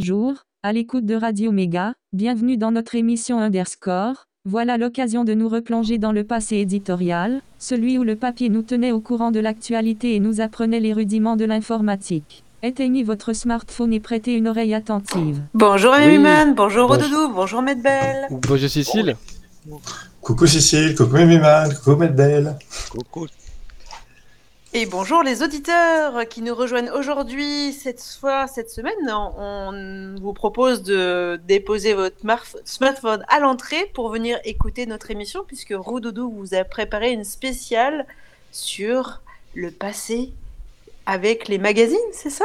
Bonjour, à l'écoute de Radio Méga, bienvenue dans notre émission Underscore. Voilà l'occasion de nous replonger dans le passé éditorial, celui où le papier nous tenait au courant de l'actualité et nous apprenait les rudiments de l'informatique. Éteignez votre smartphone et prêtez une oreille attentive. Bonjour Oui. Amiman, bonjour Bonjour. Rodoudou, bonjour Medbel. Bonjour Cécile. Coucou Cécile, coucou Mimiman, coucou Medbel. Coucou. Et bonjour les auditeurs qui nous rejoignent aujourd'hui. Cette fois, cette semaine, on vous propose de déposer votre smartphone à l'entrée pour venir écouter notre émission puisque Roudoudou vous a préparé une spéciale sur le passé avec les magazines, c'est ça?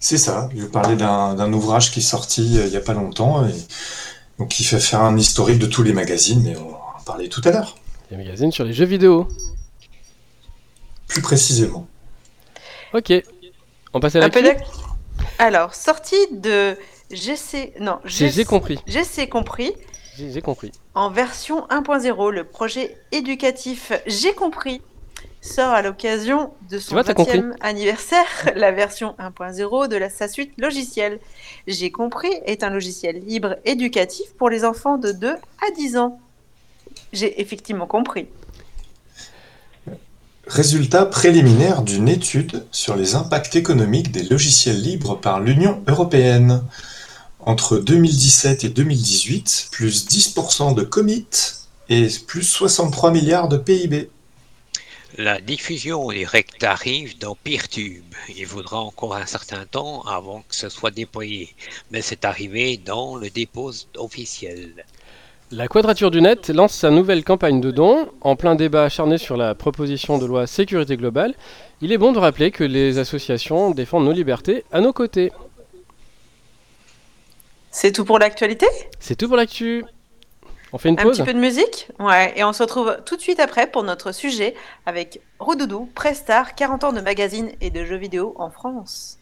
C'est ça, je vais parler d'un ouvrage qui est sorti euh, il n'y a pas longtemps et donc qui fait faire un historique de tous les magazines, mais on va en parler tout à l'heure, Les magazines sur les jeux vidéo. Plus précisément. Ok. On passe à la Un peu clé d'ac- Alors, sortie de GC... Non, J'ai j'ai compris. GC compris. J'ai compris. En version 1.0, le projet éducatif J'ai compris sort à l'occasion de son vois, t'as compris. 20e anniversaire, la version 1.0 de la, sa suite logicielle. J'ai compris est un logiciel libre éducatif pour les enfants de 2 à 10 ans. J'ai effectivement compris. Résultat préliminaire d'une étude sur les impacts économiques des logiciels libres par l'Union européenne. Entre 2017 et 2018, plus 10% de commits et plus 63 milliards de PIB. La diffusion directe arrive dans Peertube. Il faudra encore un certain temps avant que ce soit déployé, mais c'est arrivé dans le dépôt officiel. La Quadrature du Net lance sa nouvelle campagne de dons. En plein débat acharné sur la proposition de loi sécurité globale, il est bon de rappeler que les associations défendent nos libertés à nos côtés. C'est tout pour l'actualité? C'est tout pour l'actu. On fait une Un pause petit peu de musique? Ouais, et on se retrouve tout de suite après pour notre sujet avec Roudoudou, Prestar, 40 ans de magazine et de jeux vidéo en France.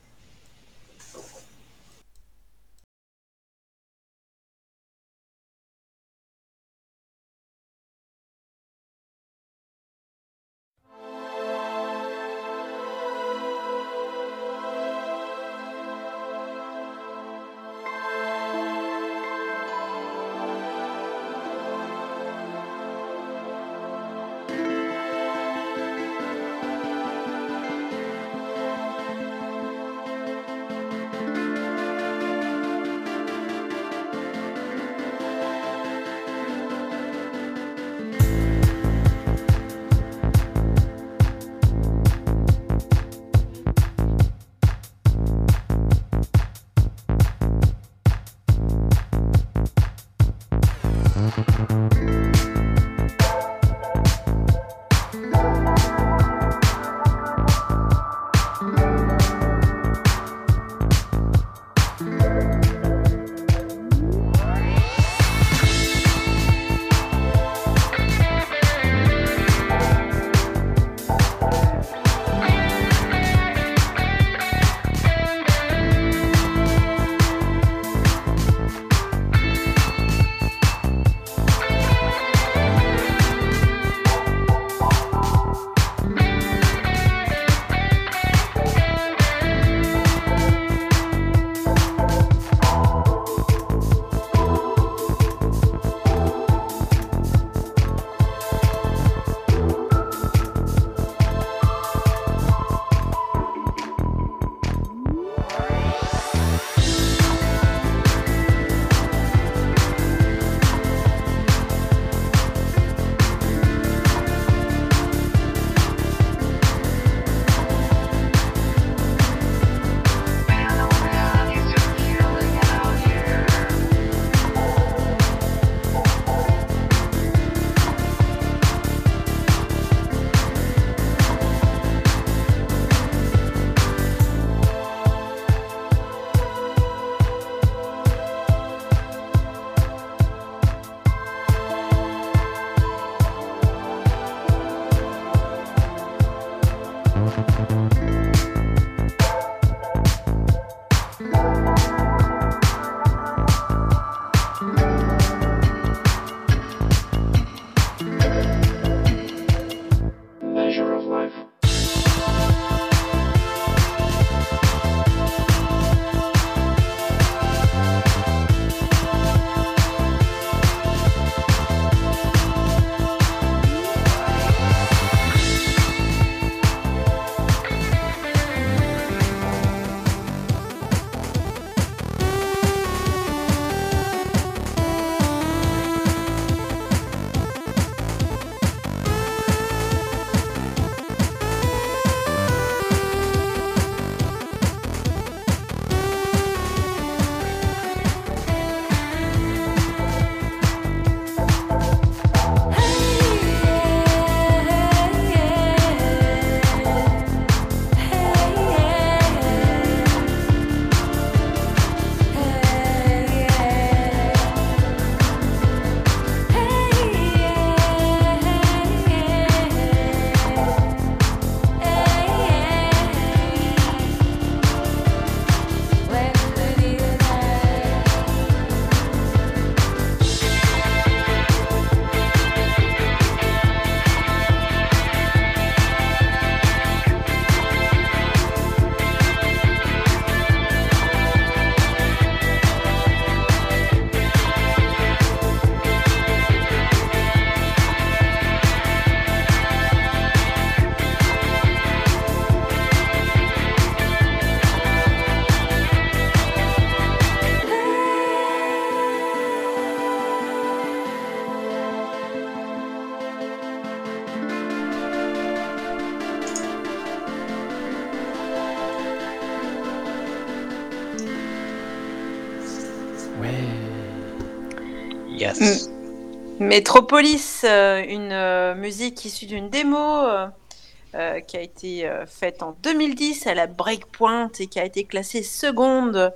Metropolis, euh, une euh, musique issue d'une démo euh, qui a été euh, faite en 2010 à la Breakpoint et qui a été classée seconde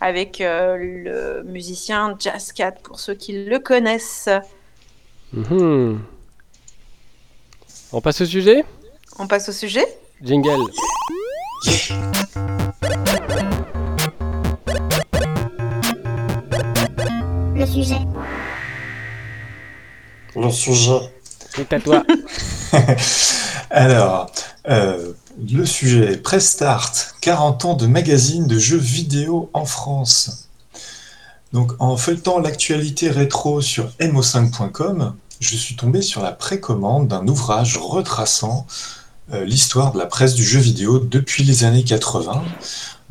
avec euh, le musicien Jazz Cat pour ceux qui le connaissent. Mhm. On passe au sujet? On passe au sujet? Jingle. Le sujet. Le sujet. C'est à toi. Alors, euh, le sujet Press Start, 40 ans de magazine de jeux vidéo en France. Donc, en feuilletant l'actualité rétro sur mo5.com, je suis tombé sur la précommande d'un ouvrage retraçant euh, l'histoire de la presse du jeu vidéo depuis les années 80,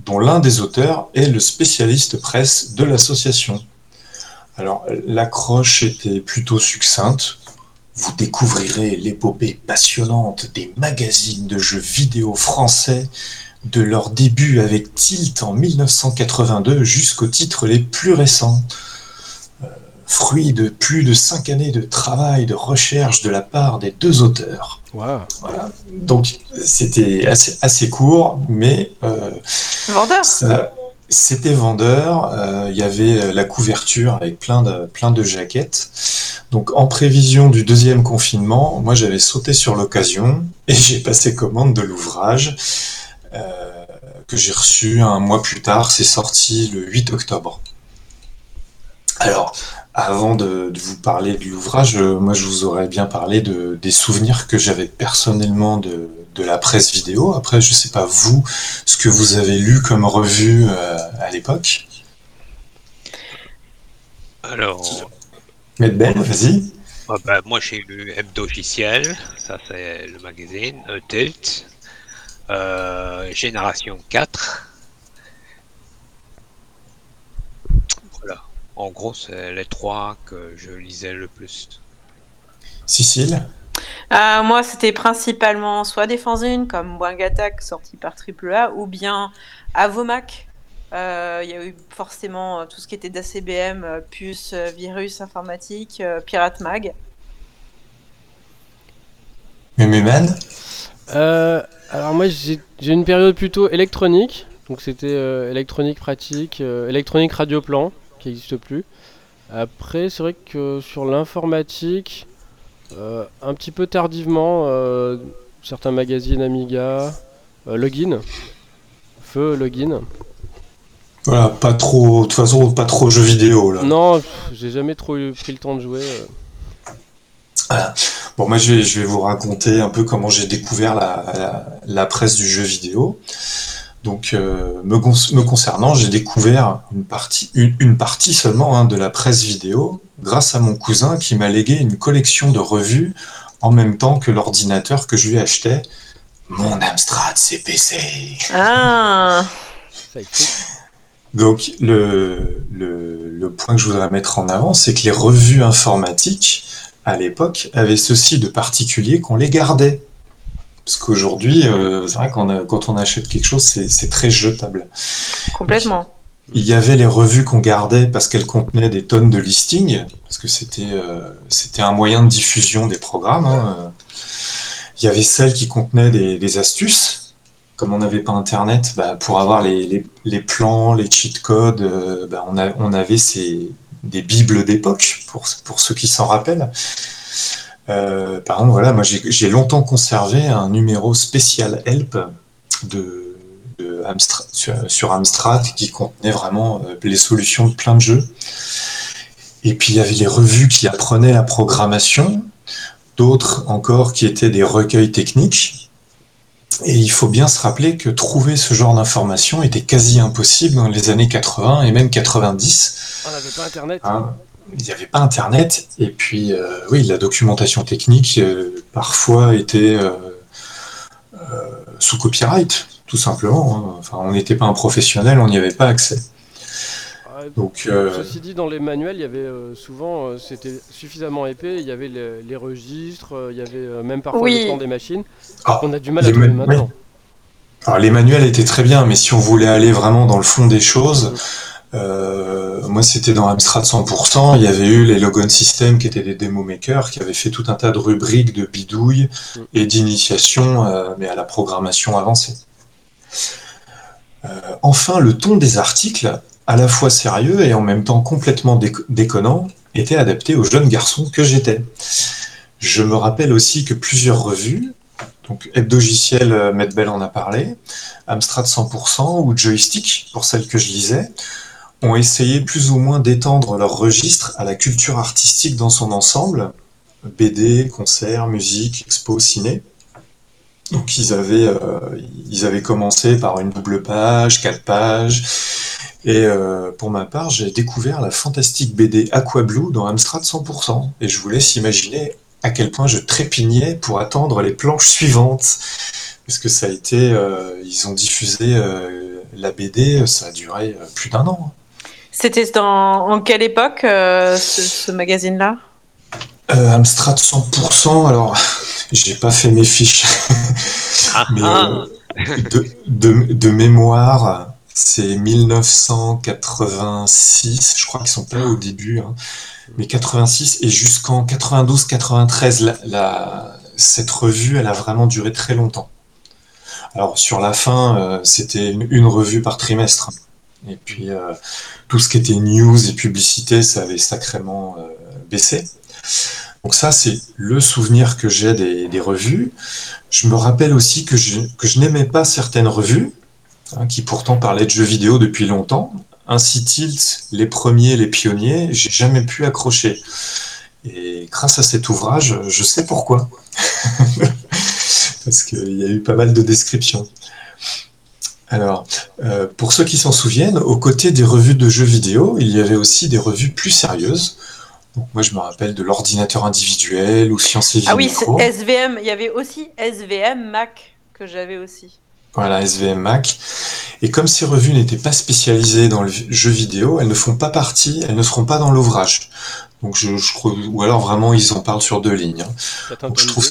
dont l'un des auteurs est le spécialiste presse de l'association. Alors, l'accroche était plutôt succincte. Vous découvrirez l'épopée passionnante des magazines de jeux vidéo français, de leur début avec Tilt en 1982 jusqu'aux titres les plus récents. Euh, fruit de plus de cinq années de travail, de recherche de la part des deux auteurs. Voilà. Donc, c'était assez, assez court, mais euh, Vendeur ça- C'était vendeur, euh, il y avait euh, la couverture avec plein de, plein jaquettes. Donc en prévision du deuxième confinement, moi j'avais sauté sur l'occasion et j'ai passé commande de l'ouvrage euh, que j'ai reçu un mois plus tard, c'est sorti le 8 octobre. Alors, avant de, vous parler de l'ouvrage, moi je vous aurais bien parlé de, des souvenirs que j'avais personnellement de, de la presse vidéo. Après, je sais pas vous, ce que vous avez lu comme revue euh, à l'époque. Alors, Ben, vas-y. ah ben, moi j'ai lu Hebdogiciel, ça c'est le magazine, Tilt, euh, Génération 4. Voilà. En gros, c'est les trois que je lisais le plus. Cécile? Euh, moi, c'était principalement soit des fanzines comme Wang Attack sorti par AAA ou bien Avomac. Euh, Il y a eu forcément euh, tout ce qui était d'ACBM, euh, euh, virus informatique, euh, Pirate Mag. Méméman. Euh, alors moi j'ai j'ai une période plutôt électronique, donc c'était euh, électronique pratique, euh, électronique radioplan qui n'existe plus. Après c'est vrai que sur l'informatique, euh, un petit peu tardivement, euh, certains magazines Amiga, euh, Login, Feu Login. Voilà, pas trop, de toute façon, pas trop jeux vidéo là. Non, j'ai jamais trop eu- pris le temps de jouer. euh. Bon, moi, je vais, je vais vous raconter un peu comment j'ai découvert la, la, la presse du jeu vidéo. Donc, euh, me, concernant, j'ai découvert une partie, une, une partie seulement hein, de la presse vidéo grâce à mon cousin qui m'a légué une collection de revues en même temps que l'ordinateur que je lui achetais. Mon Amstrad CPC. Ah. Donc le, le, le point que je voudrais mettre en avant, c'est que les revues informatiques, à l'époque, avaient ceci de particulier qu'on les gardait. Parce qu'aujourd'hui, euh, c'est vrai qu'on a- quand on achète quelque chose, c'est c'est très jetable. Complètement. Il y avait les revues qu'on gardait parce qu'elles contenaient des tonnes de listings, parce que c'était euh, c'était un moyen de diffusion des programmes. hein. Il y avait celles qui contenaient des, des astuces. Comme on n'avait pas Internet, bah, pour avoir les, les, les plans, les cheat codes, euh, bah, on, a- on avait ces, des bibles d'époque, pour, pour ceux qui s'en rappellent. Euh, par exemple, voilà, moi j'ai longtemps conservé un numéro spécial Help de, de Amstrad, sur, sur Amstrad qui contenait vraiment euh, les solutions de plein de jeux. Et puis il y avait les revues qui apprenaient la programmation, d'autres encore qui étaient des recueils techniques. Et il faut bien se rappeler que trouver ce genre d'informations était quasi impossible dans les années 80 et même 90. On n'avait pas internet. Hein, il n'y avait pas Internet. Et puis, euh, oui, la documentation technique, euh, parfois, était euh, euh, sous copyright, tout simplement. hein. Enfin, on n'était pas un professionnel, on n'y avait pas accès. Donc, euh, Ceci dit, dans les manuels, il y avait euh, souvent, euh, c'était suffisamment épais, il y avait les, les registres, euh, il y avait euh, même parfois Oui. le temps des machines. Ah, on a du mal à trouver ma- maintenant. alors, les manuels étaient très bien, mais si on voulait aller vraiment dans le fond des choses, Euh, moi, c'était dans Amstrad 100%. Il y avait eu les Logon System qui étaient des démo makers, qui avaient fait tout un tas de rubriques de bidouilles et d'initiation, euh, mais à la programmation avancée. Euh, enfin, le ton des articles, à la fois sérieux et en même temps complètement déconnant, était adapté aux jeunes garçons que j'étais. Je me rappelle aussi que plusieurs revues, donc Hebdogiciel, Medbel en a parlé, Amstrad 100% ou Joystick, pour celles que je lisais, ont essayé plus ou moins d'étendre leur registre à la culture artistique dans son ensemble, BD, concerts, musique, expo, ciné. Donc ils avaient, euh, ils avaient commencé par une double page, quatre pages, et euh, pour ma part, j'ai découvert la fantastique BD Aqua Blue dans Amstrad 100%, et je vous laisse imaginer à quel point je trépignais pour attendre les planches suivantes, parce que ça a été, euh, ils ont diffusé la BD, ça a duré plus d'un an. C'était dans en quelle époque euh, ce, magazine-là? Euh, Amstrad 100%. Alors, j'ai pas fait mes fiches, ah, mais ah. Euh, de, mémoire, c'est 1986. Je crois qu'ils sont pas au début, hein. mais 86 et jusqu'en 92-93, la, cette revue, elle a vraiment duré très longtemps. Alors sur la fin, c'était une, revue par trimestre. Et puis euh, tout ce qui était news et publicité, ça avait sacrément euh, baissé. Donc ça, c'est le souvenir que j'ai des, revues. Je me rappelle aussi que je, que je n'aimais pas certaines revues, hein, qui pourtant parlaient de jeux vidéo depuis longtemps. Ainsi Tilt, les premiers, les pionniers, j'ai jamais pu accrocher. Et grâce à cet ouvrage, je sais pourquoi. Parce qu'il y a eu pas mal de descriptions. Alors, euh, pour ceux qui s'en souviennent, aux côtés des revues de jeux vidéo, il y avait aussi des revues plus sérieuses. Donc moi, je me rappelle de l'ordinateur individuel ou Science et Vie Ah oui, SVM. Il y avait aussi SVM Mac que j'avais aussi. Voilà, SVM Mac. Et comme ces revues n'étaient pas spécialisées dans le jeu vidéo, elles ne font pas partie, elles ne seront pas dans l'ouvrage. Donc je, crois, ou alors vraiment ils en parlent sur deux lignes. Hein. Donc je, trouve,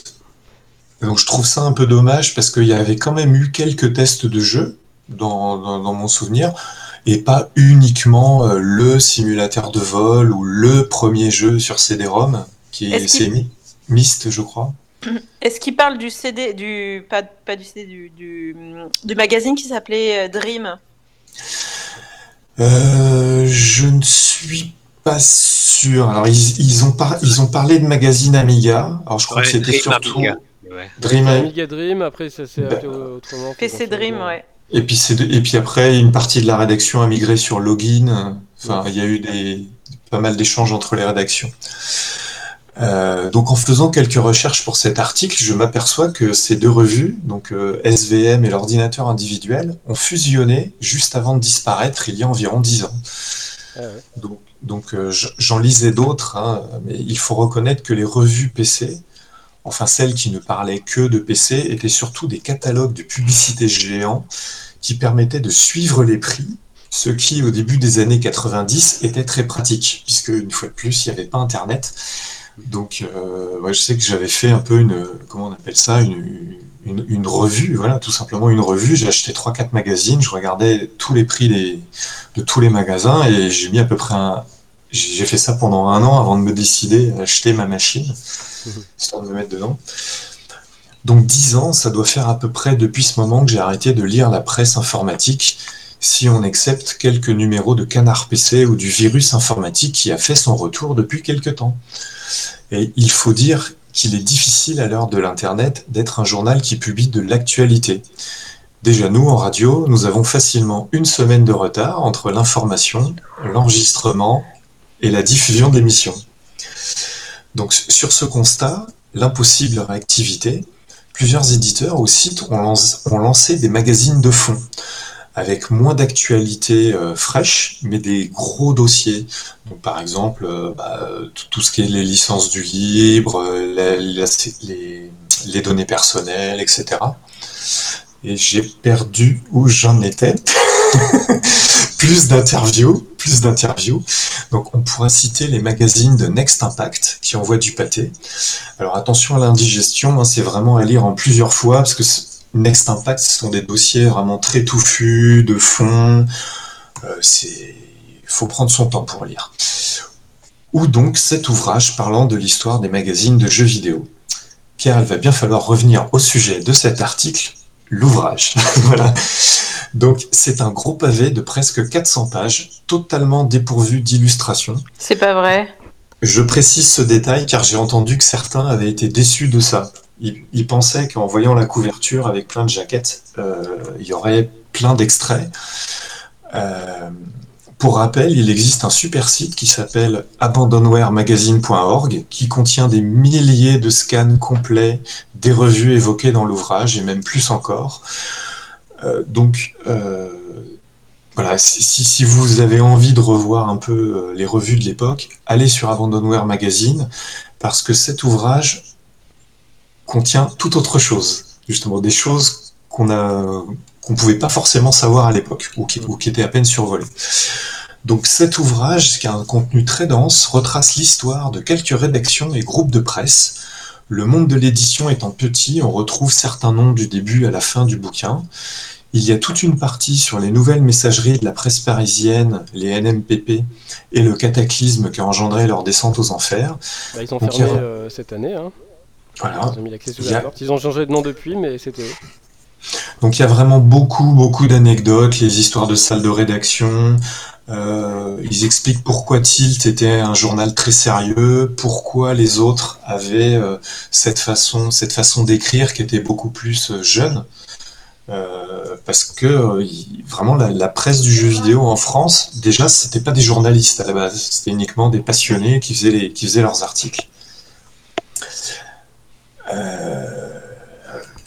donc je trouve ça un peu dommage parce qu'il y avait quand même eu quelques tests de jeux dans, mon souvenir, et pas uniquement euh, le simulateur de vol ou le premier jeu sur CD-ROM, qui est, c'est Myst, je crois. Est-ce qu'il parle du CD, du pas, pas du CD, du, du, magazine qui s'appelait euh, Dream? Euh, Je ne suis pas sûr. Alors ils, ont par, ils ont parlé de magazine Amiga. Alors je crois que c'était surtout Dream Amiga Dream. Après ça s'est bah, autrement. PC Dream, ouais. Et puis, et puis après, une partie de la rédaction a migré sur Login. Enfin, il y a eu des, pas mal d'échanges entre les rédactions. Euh, donc en faisant quelques recherches pour cet article, je m'aperçois que ces deux revues, donc euh, SVM et l'ordinateur individuel, ont fusionné juste avant de disparaître il y a environ dix ans. Ah donc, donc euh, j'en lisais d'autres, hein, mais il faut reconnaître que les revues PC enfin celles qui ne parlaient que de PC, étaient surtout des catalogues de publicité géants qui permettaient de suivre les prix, ce qui, au début des années 90, était très pratique, puisque, une fois de plus, il n'y avait pas Internet. Donc, euh, je sais que j'avais fait un peu une, comment on appelle ça, une, une, revue, voilà, tout simplement une revue. J'ai acheté 3-4 magazines, je regardais tous les prix de tous les magasins et j'ai mis à peu près un, j'ai fait ça pendant un an avant de me décider à acheter ma machine, histoire de me mettre dedans. Donc 10 ans, ça doit faire à peu près depuis ce moment que j'ai arrêté de lire la presse informatique, si on accepte quelques numéros de Canard PC ou du virus informatique qui a fait son retour depuis quelque temps. Et il faut dire qu'il est difficile à l'heure de l'Internet d'être un journal qui publie de l'actualité. Déjà nous, en radio, nous avons facilement une semaine de retard entre l'information, l'enregistrement et la diffusion d'émissions. Donc sur ce constat, l'impossible réactivité, plusieurs éditeurs ou sites ont, lancé des magazines de fond avec moins d'actualités euh, fraîches, mais des gros dossiers. Donc, par exemple, euh, bah, tout ce qui est les licences du libre, euh, les, les, données personnelles, etc. Et j'ai perdu où j'en étais. plus d'interviews, plus d'interviews. Donc on pourra citer les magazines de Next Impact qui envoient du pâté. Alors attention à l'indigestion, hein, c'est vraiment à lire en plusieurs fois parce que Next Impact ce sont des dossiers vraiment très touffus, de fond. Euh, c'est faut prendre son temps pour lire. Ou donc cet ouvrage parlant de l'histoire des magazines de jeux vidéo. Car il va bien falloir revenir au sujet de cet article, l'ouvrage. voilà. Donc c'est un gros pavé de presque 400 pages, totalement dépourvu d'illustrations. C'est pas vrai. Je précise ce détail car j'ai entendu que certains avaient été déçus de ça. Ils, ils pensaient qu'en voyant la couverture avec plein de jaquettes, euh, il y aurait plein d'extraits. Euh, pour rappel, il existe un super site qui s'appelle abandonwaremagazine.org qui contient des milliers de scans complets des revues évoquées dans l'ouvrage et même plus encore. Euh, donc euh, voilà, si, si, vous avez envie de revoir un peu euh, les revues de l'époque, allez sur Abandonware Magazine parce que cet ouvrage contient tout autre chose, justement des choses qu'on a qu'on pouvait pas forcément savoir à l'époque ou qui, ou qui étaient à peine survolées. Donc cet ouvrage, qui a un contenu très dense, retrace l'histoire de quelques rédactions et groupes de presse. Le monde de l'édition étant petit, on retrouve certains noms du début à la fin du bouquin. Il y a toute une partie sur les nouvelles messageries de la presse parisienne, les NMPP, et le cataclysme qui a engendré leur descente aux enfers. Bah, ils ont Donc, fermé il y a- euh, cette année. Hein. Voilà. Ils ont mis l'accès sous Il y la a- porte. Ils ont changé de nom depuis, mais c'était. Donc il y a vraiment beaucoup, beaucoup d'anecdotes, les histoires de salles de rédaction. euh, ils expliquent pourquoi Tilt était un journal très sérieux, pourquoi les autres avaient euh, cette façon, d'écrire qui était beaucoup plus euh, jeune. Parce que vraiment la, presse du jeu vidéo en France, déjà, c'était pas des journalistes à la base, c'était uniquement des passionnés qui faisaient, qui faisaient leurs articles.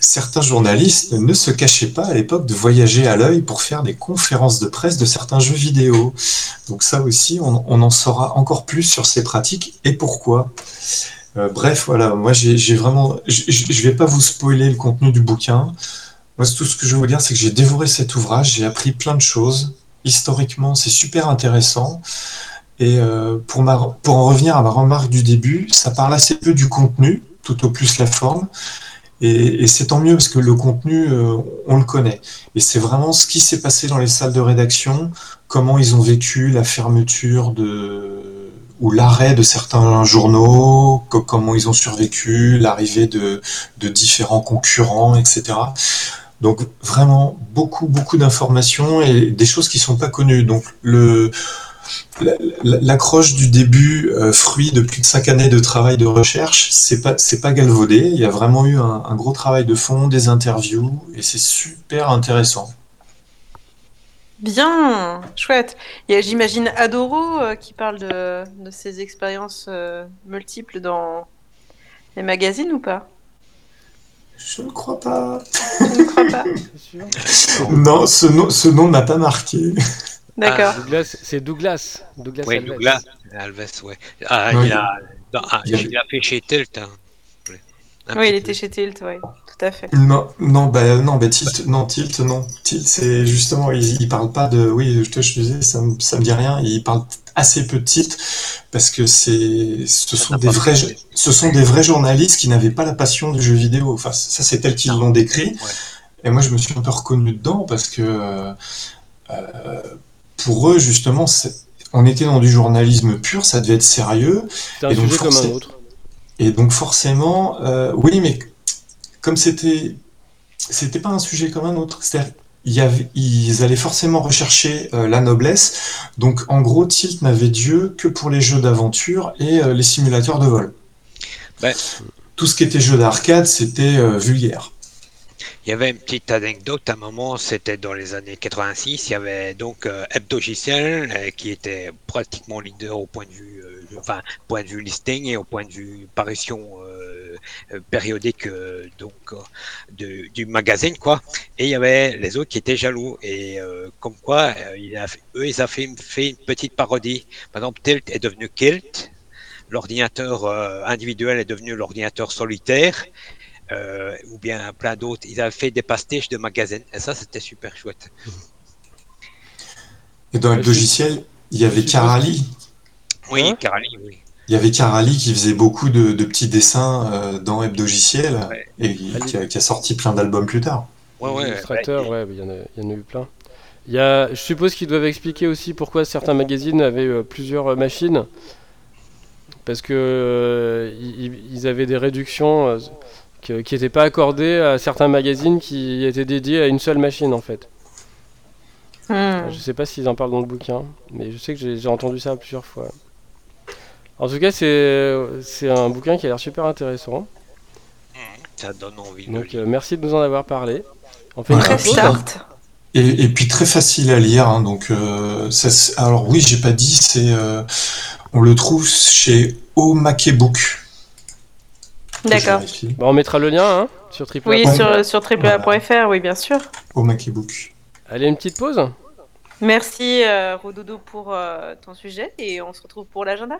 Certains journalistes ne se cachaient pas à l'époque de voyager à l'œil pour faire des conférences de presse de certains jeux vidéo. Donc ça aussi, on, en saura encore plus sur ces pratiques et pourquoi. Euh, bref, voilà, moi j'ai vraiment, je je vais pas vous spoiler le contenu du bouquin. Moi, tout ce que je veux dire, c'est que j'ai dévoré cet ouvrage, j'ai appris plein de choses. Historiquement, c'est super intéressant. Et euh, pour en revenir à ma remarque du début, ça parle assez peu du contenu, tout au plus la forme. Et, et c'est tant mieux parce que le contenu, euh, on le connaît. Et c'est vraiment ce qui s'est passé dans les salles de rédaction, comment ils ont vécu la fermeture de ou l'arrêt de certains journaux, co- comment ils ont survécu, l'arrivée de, de différents concurrents, etc. Donc vraiment beaucoup beaucoup d'informations et des choses qui sont pas connues. Donc le l'accroche du début, euh, fruit de plus de cinq années de travail de recherche, c'est pas c'est pas galvaudé. Il y a vraiment eu un, un gros travail de fond, des interviews et c'est super intéressant. Bien, chouette. Il y a, j'imagine, Adoro euh, qui parle de, de ses expériences euh, multiples dans les magazines ou pas? Je ne crois pas. Je ne crois pas. Non, ce nom ce nom m'a pas marqué. D'accord. Douglas, c'est Douglas. Douglas Oui, Alves. Douglas Alves, ouais. Ah, Ouais. il, a, ah, Il a- il a fait chez Tilt. Hein. Oui, il était peu. chez Tilt, oui, tout à fait. Non, non, bah non, bah Tilt, non, Tilt, non. Tilt, c'est justement, il, il parle pas de, oui, je te, je te disais, ça, me- ça me dit rien. Il parle assez peu de Tilt parce que c'est, ce sont des vrais, ce sont des vrais journalistes qui n'avaient pas la passion du jeu vidéo. Enfin, ça, c'est tel qu'ils l'ont décrit. Et moi, je me suis un peu reconnu dedans parce que euh, euh, pour eux, justement, on était dans du journalisme pur, ça devait être sérieux. Un Et donc, sujet comme un forcément- autre. Et donc forcément, euh, oui, mais comme c'était, c'était pas un sujet comme un autre. C'est-à-dire, il y avait, ils allaient forcément rechercher euh, la noblesse. Donc en gros, Tilt n'avait Dieu que pour les jeux d'aventure et euh, les simulateurs de vol. Ben. Tout ce qui était jeu d'arcade, c'était euh, vulgaire. Il y avait une petite anecdote, à un moment, c'était dans les années 86, il y avait donc euh, euh, qui était pratiquement leader au point de vue, euh, enfin, point de vue listing et au point de vue parution euh, périodique donc de- du magazine quoi. Et il y avait les autres qui étaient jaloux et comme quoi eux ils ont fait, fait une petite parodie. Par exemple, Tilt est devenu Kilt, l'ordinateur individuel est devenu l'ordinateur solitaire euh, ou bien plein d'autres. Ils avaient fait des pastiches de magazines et ça c'était super chouette. Et dans le logiciel, il y avait Carali. Oui, Hein Carali, oui. Il y avait Carali qui faisait beaucoup de, de petits dessins euh, dans Hebdogiciel Ouais. et qui a, qui a sorti plein d'albums plus tard. Ouais, ouais, illustrateurs, ouais, il y, en a- il y en a eu plein. Il y a, je suppose qu'ils doivent expliquer aussi pourquoi certains magazines avaient euh, plusieurs euh, machines. Parce que euh, ils, ils avaient des réductions euh, qui n'étaient pas accordées à certains magazines qui étaient dédiés à une seule machine en fait. Hmm. Je sais pas s'ils en parlent dans le bouquin, mais je sais que j'ai entendu ça plusieurs fois. En tout cas, c'est un bouquin qui a l'air super intéressant. Ça donne envie de Donc lire. euh, merci de nous en avoir parlé. On fait Ouais. une. Et, et puis très facile à lire. hein, donc, euh, ça, alors oui, j'ai pas dit, c'est, euh, on le trouve chez Omakebook. D'accord. Bah, on mettra le lien hein, sur AAA. Oui, sur, sur oui, bien sûr. Au Makibook. Allez, une petite pause Merci euh, Rododo pour euh, ton sujet et on se retrouve pour l'agenda.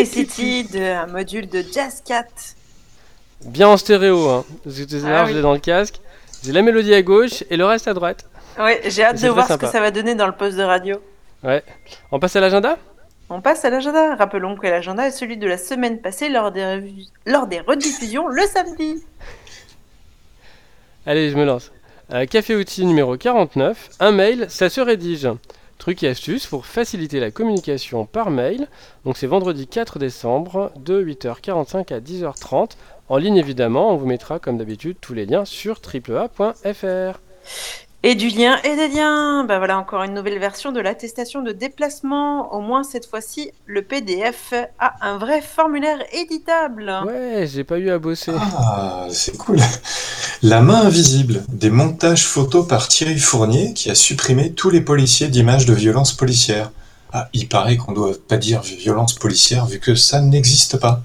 Electricity de un module de Jazz Cat. Bien en stéréo, hein. Parce que tout à l'heure, Ah je oui. l'ai dans le casque. J'ai la mélodie à gauche et le reste à droite. Ouais, j'ai hâte C'est de très voir sympa. ce que ça va donner dans le poste de radio. On passe à l'agenda? On passe à l'agenda. Rappelons que l'agenda est celui de la semaine passée lors des, lors des rediffusions le samedi. Allez, je me lance. Euh, Café Outil numéro 49. Un mail, ça se rédige. Truc et astuce pour faciliter la communication par mail. Donc c'est vendredi 4 décembre de 8h45 à 10h30. En ligne évidemment, on vous mettra comme d'habitude tous les liens sur triplea.fr. Et du lien et des liens. Bah voilà encore une nouvelle version de l'attestation de déplacement. Au moins cette fois-ci, le PDF a un vrai formulaire éditable. Ouais, j'ai pas eu à bosser. Ah, c'est cool. La main invisible, des montages photos par Thierry Fournier qui a supprimé tous les policiers d'images de violence policière. Ah, il paraît qu'on doit pas dire violence policière vu que ça n'existe pas.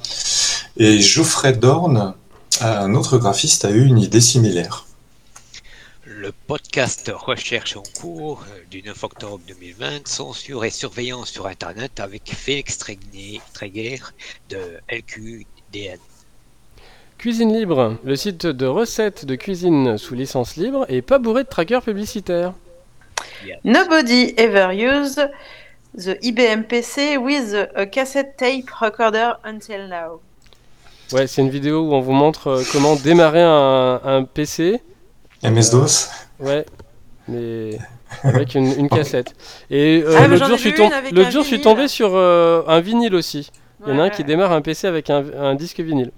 Et Geoffrey Dorn, un autre graphiste, a eu une idée similaire. Le podcast Recherche en cours du 9 octobre 2020, censure et surveillance sur Internet avec Félix Tréguer de LQDN. Cuisine Libre, le site de recettes de cuisine sous licence libre et pas bourré de trackers publicitaires. Nobody ever used the IBM PC with a cassette tape recorder until now. Ouais, c'est une vidéo où on vous montre euh, comment démarrer un, un PC. MS-DOS Ouais, mais avec une, une cassette. Et euh, Ah, ai jour, je suis, tom- je tombé sur euh, un vinyle aussi. Il y en a un qui ouais, démarre un PC avec un, un disque vinyle.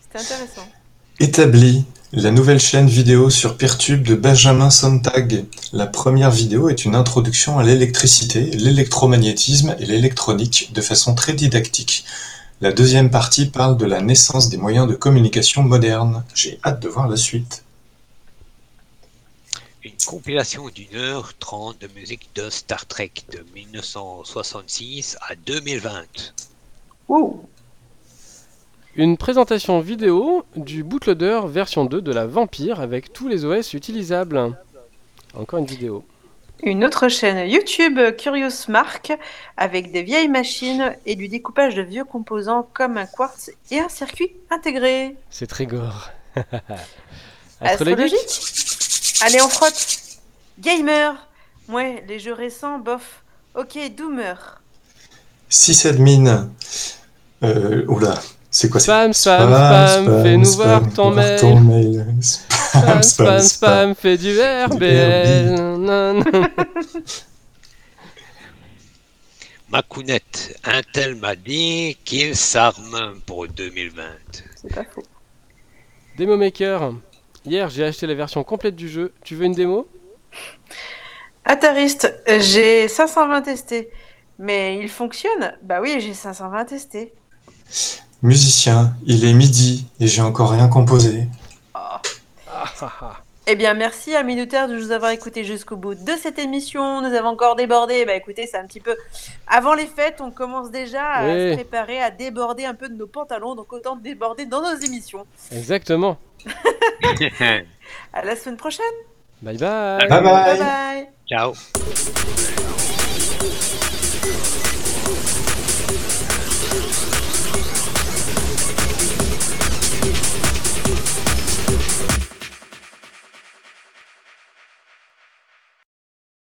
C'était intéressant. Établi, la nouvelle chaîne vidéo sur Peertube de Benjamin Sontag. La première vidéo est une introduction à l'électricité, l'électromagnétisme et l'électronique de façon très didactique. La deuxième partie parle de la naissance des moyens de communication modernes. J'ai hâte de voir la suite. Une compilation d'une heure trente de musique de Star Trek de 1966 à 2020. Ouh. Une présentation vidéo du bootloader version 2 de la Vampire avec tous les OS utilisables. Encore une vidéo. Une autre chaîne YouTube, Curious Mark, avec des vieilles machines et du découpage de vieux composants comme un quartz et un circuit intégré. C'est très gore. Astrologique? Astrologique? Allez, on frotte. Gamer. Ouais, les jeux récents, bof. Ok, Doomer. Sysadmin. Euh, oula, c'est quoi ça Spam, spam, spam, fais-nous voir ton mail. mail. Spam, spam, spam, fais du RBL. Nan, nan. Macounette, Intel m'a dit qu'il s'arme pour 2020. C'est pas faux. Demo Maker. Hier, j'ai acheté la version complète du jeu. Tu veux une démo? Attariste, j'ai 520 testés. Mais il fonctionne? Bah oui, j'ai 520 testés. Musicien, il est midi et j'ai encore rien composé. Ah, ah, ah. Eh bien, merci à Minutaire de nous avoir écoutés jusqu'au bout de cette émission. Nous avons encore débordé. Bah écoutez, c'est un petit peu. Avant les fêtes, on commence déjà à Oui. se préparer à déborder un peu de nos pantalons. Donc autant déborder dans nos émissions. Exactement. À la semaine prochaine. Bye bye. Bye bye. bye. Ciao.